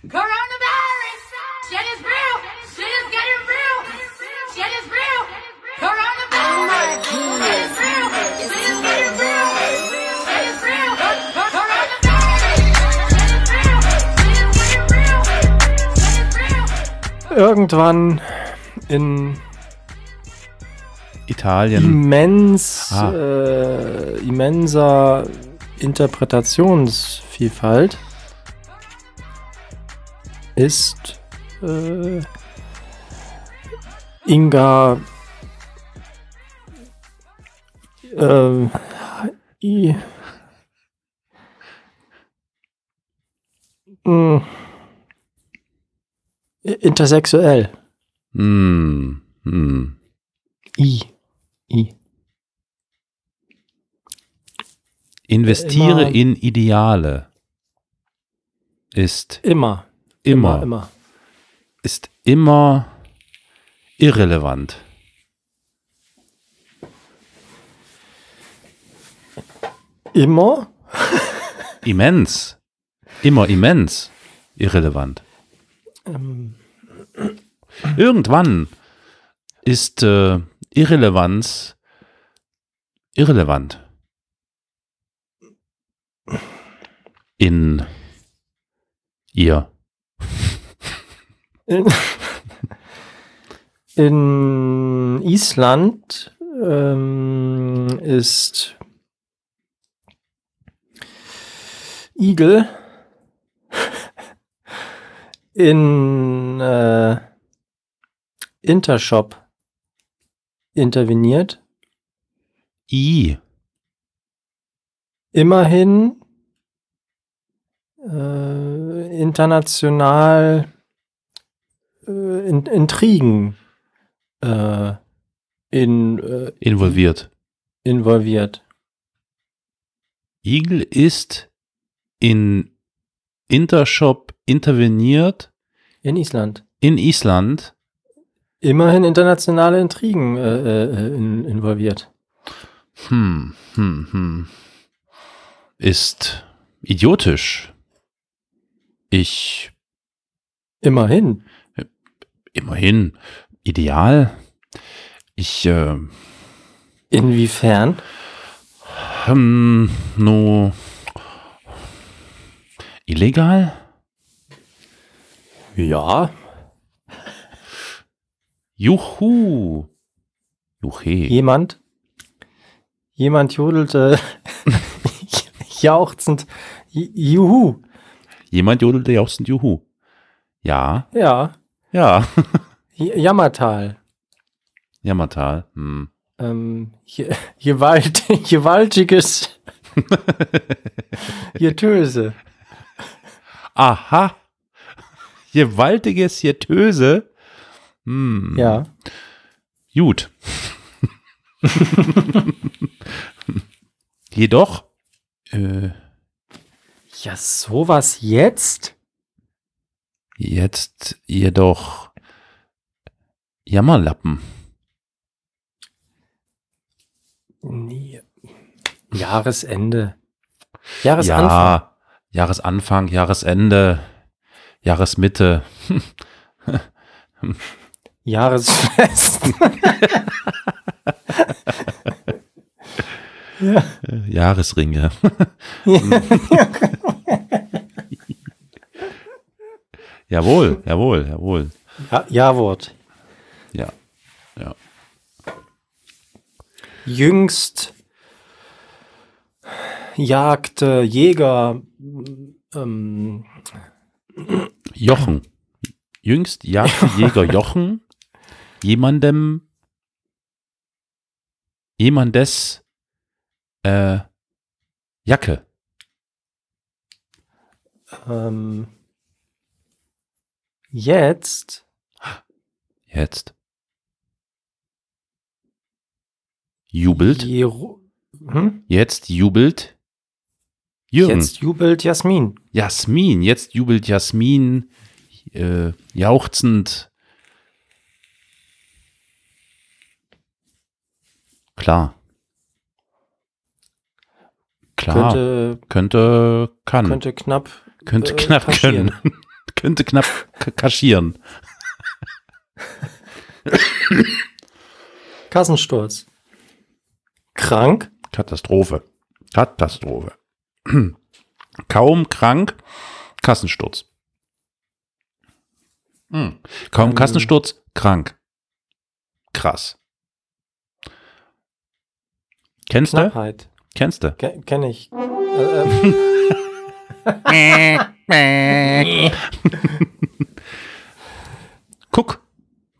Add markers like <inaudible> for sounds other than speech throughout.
Coronavirus! Shit is real! Shit is getting real! Shit is real! Coronavirus! Shit is real! Shit is getting real! Shit is real! Coronavirus! Shit is real! Shit is getting real! Shit is real! Irgendwann in Italien. immens, Ah. äh, immenser Interpretationsvielfalt ist äh, Inga äh, I, mh, intersexuell. Hm. Hm. I. I. Investiere Immer- in Ideale. Ist Immer. Immer, Immer. ist immer irrelevant. Immer? Immens. Immer immens irrelevant. Ähm, Irgendwann ist äh, Irrelevanz irrelevant. In ihr. In, <laughs> in Island ähm, ist Igel <laughs> in äh, Intershop interveniert. I. Immerhin äh, international in, Intrigen äh, in, äh, Involviert. involviert. Igel ist in Intershop interveniert In Island. in Island. Immerhin internationale Intrigen äh, äh, in, involviert. Hm, hm, hm. Ist idiotisch. Ich Immerhin. Immerhin ideal. Ich äh, Inwiefern? hm, no illegal? Ja. Juhu. Juche. Jemand, jemand jodelte <laughs> jauchzend Juhu. Jemand jodelte jauchzend Juhu. Ja, Ja. Ja. Jammertal. Jammertal. Hm. ähm, je- gewalt, <laughs> gewaltiges <laughs> Getöse. Aha. Gewaltiges Getöse. Hm. Ja. Gut. <laughs> Jedoch, äh, Ja, sowas jetzt? Jetzt jedoch Jammerlappen. Nee. Jahresende. Jahresanfang. Ja, Jahresanfang, Jahresende, Jahresmitte. <laughs> Jahresfest. <laughs> ja. <laughs> Jahresringe. Jawohl, jawohl, jawohl. ja. Ja-Wort. Ja, ja. Jüngst jagte Jäger ähm, Jochen. Jüngst jagte <laughs> Jäger Jochen jemandem, jemandes äh, Jacke. ähm, jetzt Jetzt. Jubelt. Jeru hm? Jetzt jubelt Jürgen. Jetzt jubelt Jasmin. Jasmin. Jetzt jubelt Jasmin äh, jauchzend. Klar. Klar. Könnte, könnte, kann. könnte knapp Könnte äh, knapp passieren. können. <laughs> könnte knapp kaschieren. Kassensturz. Krank. Katastrophe. Katastrophe. <clears throat> Kaum krank, Kassensturz. Hm. Kaum Ähm. Kassensturz, krank. Krass. Kennst du? Knappheit. Kennst du? Ke kenn ich. Äh, äh, <laughs> <laughs> <laughs> <laughs> Guck,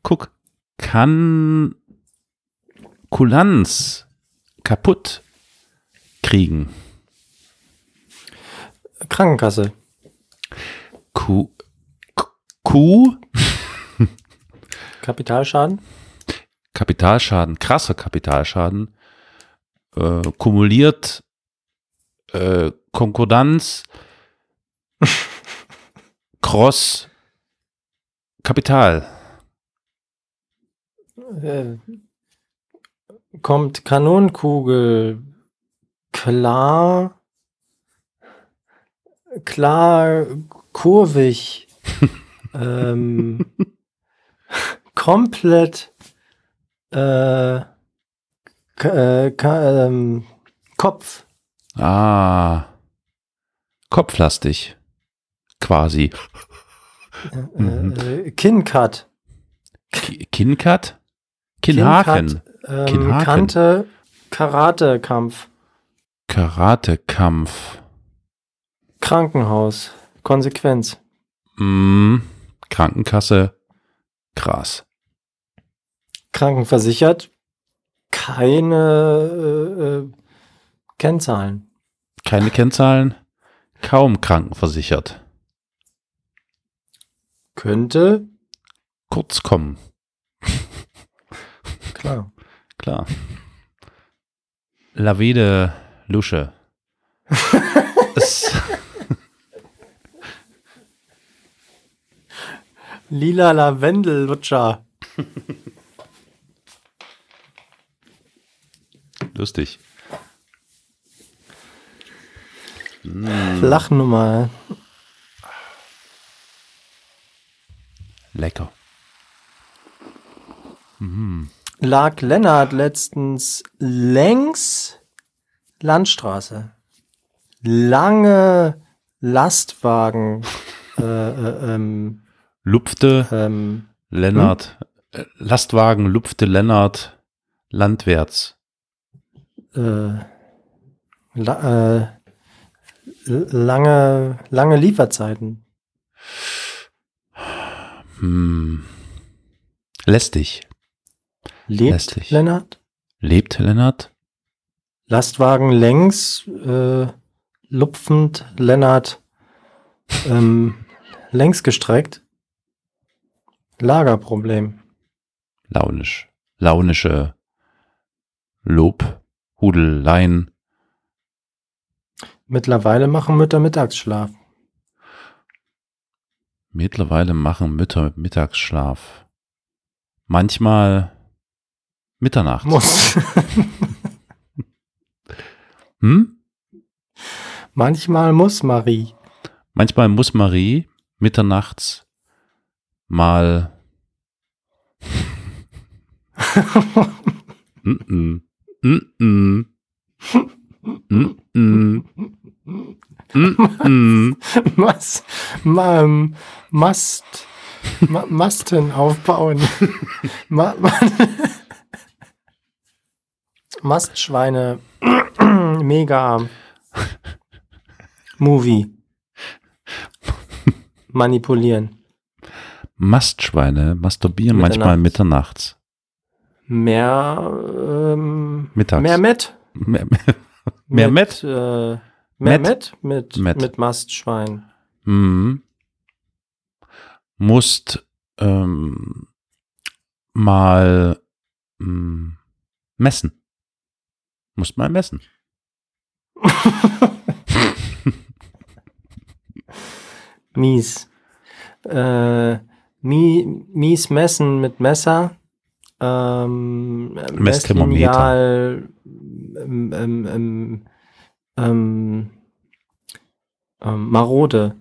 guck. Kann Kulanz kaputt kriegen. Krankenkasse. Kuh. <laughs> Kapitalschaden. Kapitalschaden, krasser Kapitalschaden, äh, kumuliert äh, Konkordanz, <laughs> Cross, Kapital, Äh, kommt Kanonenkugel. Klar. Klar. Kurvig. <laughs> ähm, komplett. Äh, äh, ähm, Kopf. ah, kopflastig, quasi. Äh, äh, Kinncut. Ki- Kinncut, Kinnhaken, Kinncut, ähm, Kinnhaken. Kante. Karatekampf. Karatekampf, Krankenhaus. Konsequenz. mm, Krankenkasse, krass. Krankenversichert. Keine äh, äh, Kennzahlen. Keine Kennzahlen, kaum krankenversichert. Könnte. Kurz kommen, Klar. klar. Lavede Lusche. <laughs> Lila Lavendellutscher. Lustig. Lachnummer. Lecker. Lag Lennart letztens längs Landstraße. Lange Lastwagen. äh, äh, ähm, Lupfte ähm, Lennart. äh, Lastwagen lupfte Lennart landwärts. äh, la, äh, lange, lange Lieferzeiten. Hm. Lästig. Lebt Lästig. Lennart? Lebt Lennart? Lastwagen längs, äh, lupfend, Lennart, ähm, <laughs> längs gestreckt. Lagerproblem. Launisch. Launische Lob. Hudeleien. Mittlerweile machen Mütter Mittagsschlaf. Mittlerweile machen Mütter Mittagsschlaf. Manchmal mitternachts. Muss. <laughs> Hm? Manchmal muss Marie. Manchmal muss Marie mitternachts mal. <laughs> Mm-mm. Mm-mm. Mm-mm. Mm-mm. Mas, ma, ähm, Mast, ma, Masten aufbauen. ma, ma, Mastschweine. Mega. Movie. Manipulieren. Mastschweine masturbieren manchmal mitternachts. Mehr, ähm, Mittags. mehr mit. Mehr, mehr mit? Äh, mehr Met? mit? Met. mit Mastschwein. Mhm. Musst ähm, mal mm, messen. Musst mal messen. <laughs> Mies. Äh, mie, mies messen mit Messer. Ähm, Messthermometer. Ähm, ähm, ähm, ähm, ähm, marode.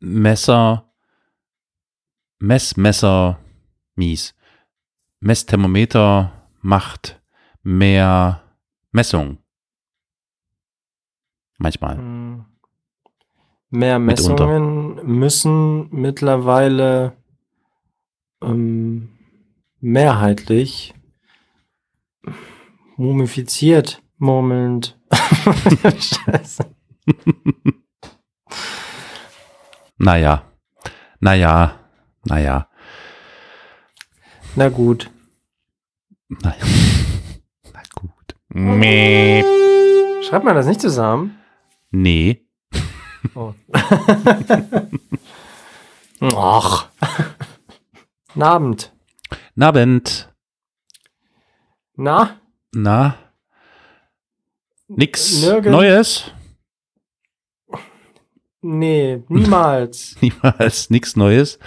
Messer, Messmesser, mies. Messthermometer macht mehr Messung. Manchmal. Hm. Mehr Mitunter. Messungen müssen mittlerweile ähm, mehrheitlich mumifiziert, murmelnd. <laughs> Scheiße. Naja, naja, naja, Na gut. naja. <laughs> Na gut. Meh. Schreibt man das nicht zusammen? Nee. Oh. <laughs> Ach. Guten Abend. Nabend. Na? Na? Nix Nirgend- Neues? Nee, niemals. <laughs> Niemals nix Neues.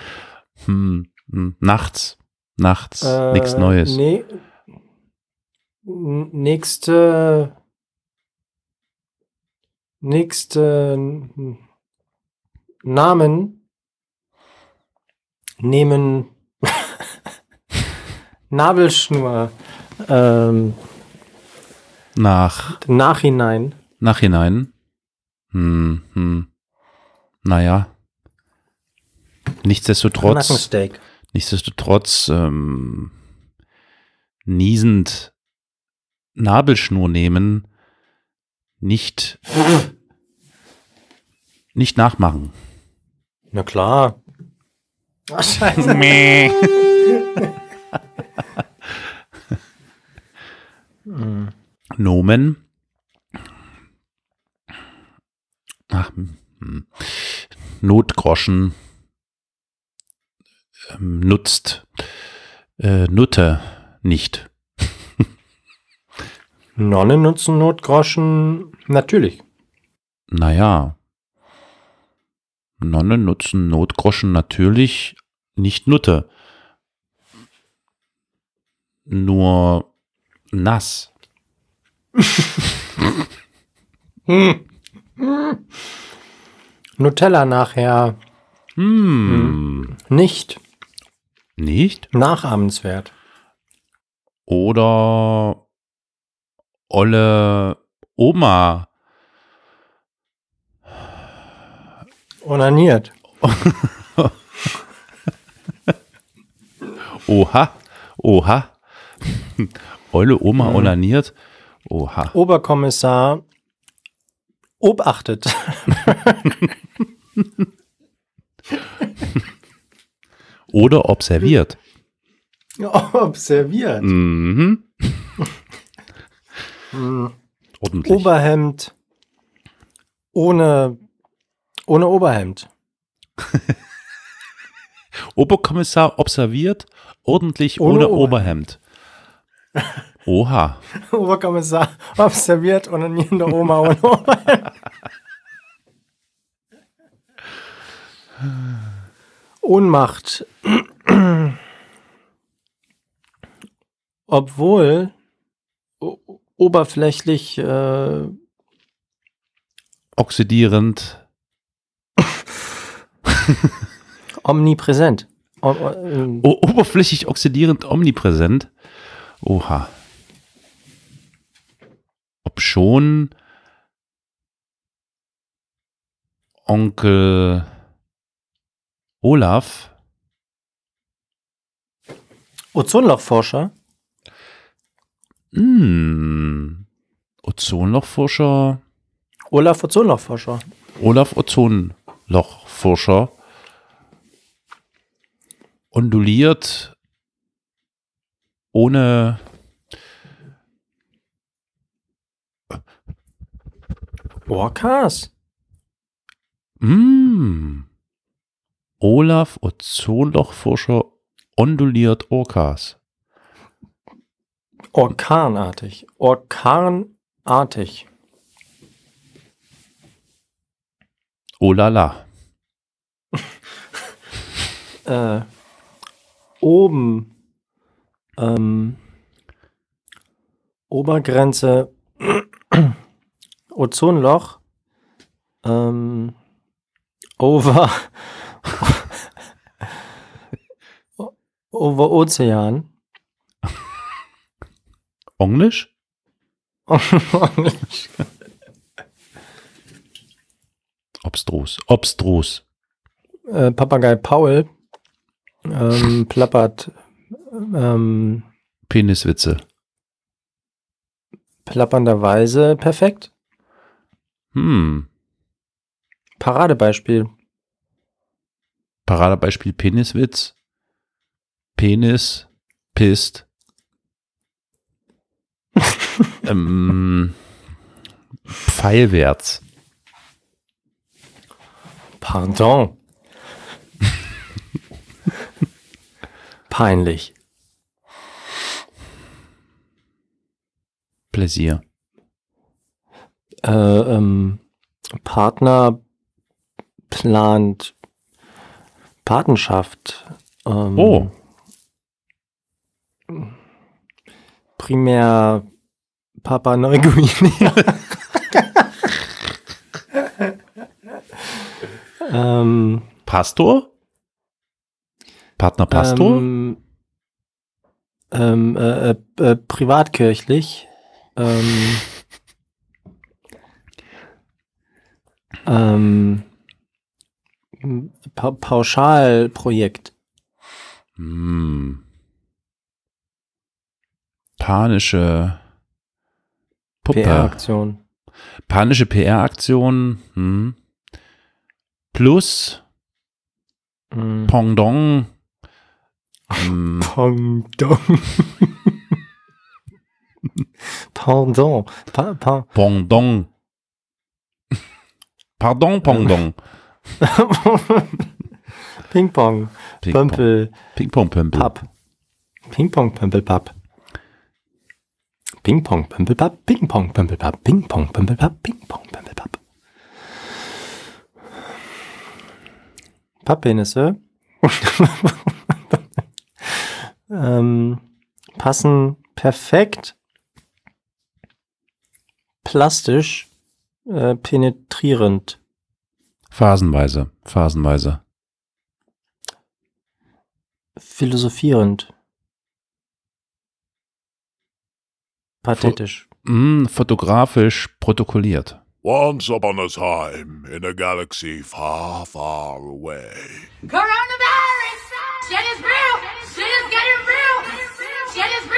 Hm, hm, nachts. Nachts. Äh, nix Neues. Nee. Nächste. Nächste Namen nehmen <laughs> Nabelschnur ähm, Nach, Nachhinein. nachhinein. Hm, hm. Naja. Nichtsdestotrotz, Nackensteak. nichtsdestotrotz, ähm, niesend Nabelschnur nehmen, nicht, nicht nachmachen. Na klar. Ach, scheiße. <laughs> Nomen. Ach, hm. Notgroschen ähm, nutzt äh, Nutte nicht. <laughs> Nonnen nutzen Notgroschen natürlich. Naja. Nonnen nutzen Notgroschen natürlich nicht Nutte. Nur nass. Hm. <laughs> Nutella nachher Hm. nicht Nicht? nachahmenswert. Oder Olle Oma. Onaniert. <laughs> Oha. Oha. <laughs> Olle Oma onaniert. Oha. Oberkommissar obachtet. <laughs> Oder observiert. <laughs> Observiert. Mhm. Hm. <laughs> Ordentlich. Oberhemd ohne, ohne Oberhemd. Oberkommissar observiert, ordentlich Ohne ohne, Oberhemd. Oha. <laughs> Oberkommissar observiert onanierende Oma ohne Oberhemd. Ohnmacht. Obwohl oberflächlich äh, Oxidierend. <laughs> omnipräsent. O o- O oberflächig oxidierend omnipräsent. Oha. Schon Onkel Olaf Ozonlochforscher. Hm. Ozonlochforscher. Olaf Ozonlochforscher. Olaf Ozonlochforscher. Onduliert ohne Orcas. Mm. Olaf Ozonlochforscher onduliert Orcas. Orkanartig. Orkanartig. Oh la la. <laughs> Äh, oben. Ähm, Obergrenze. Ozonloch. Ähm, Over. Over Ozean. Englisch? Obstrus. Obstrus. äh, Papagei Paul ähm, <laughs> plappert ähm, Peniswitze. plappernderweise perfekt. Hm. Paradebeispiel. Paradebeispiel Peniswitz. Penis pisst. <laughs> ähm, pfeilwärts. Pardon. Peinlich. Pläsier. Äh, ähm, Partner plant Patenschaft. Ähm, Oh. Primär Papa Neuguinea. <laughs> ähm, Pastor? Partner Pastor? Ähm, ähm, äh, äh, äh, privatkirchlich. Ähm, ähm, pa Pauschalprojekt. Hm. Panische Puppe. PR-Aktion. Panische PR-Aktion. Hm. Plus Mm. Pendant. Hm. Pardon. <laughs> Pardon. <laughs> Pa pa Pendant. Pardon, Pendant. <laughs> Ping-Pong. Ping-Pong. Pömpel. Ping-Pong, Pömpel. Papp. Ping-Pong, Pömpelpapp. Ping-Pong, Pömpelpapp, Ping-Pong, Pömpelpapp, Ping-Pong, Pömpelpapp, Ping-Pong, Pömpelpapp. Papppenisse <laughs> ähm, passen perfekt plastisch äh, penetrierend. Phasenweise. Phasenweise. Philosophierend. Pathetisch. Hm, fotografisch protokolliert. Once upon a time, in a galaxy far, far away. Coronavirus! Shit is real! Shit is getting real! Shit is real!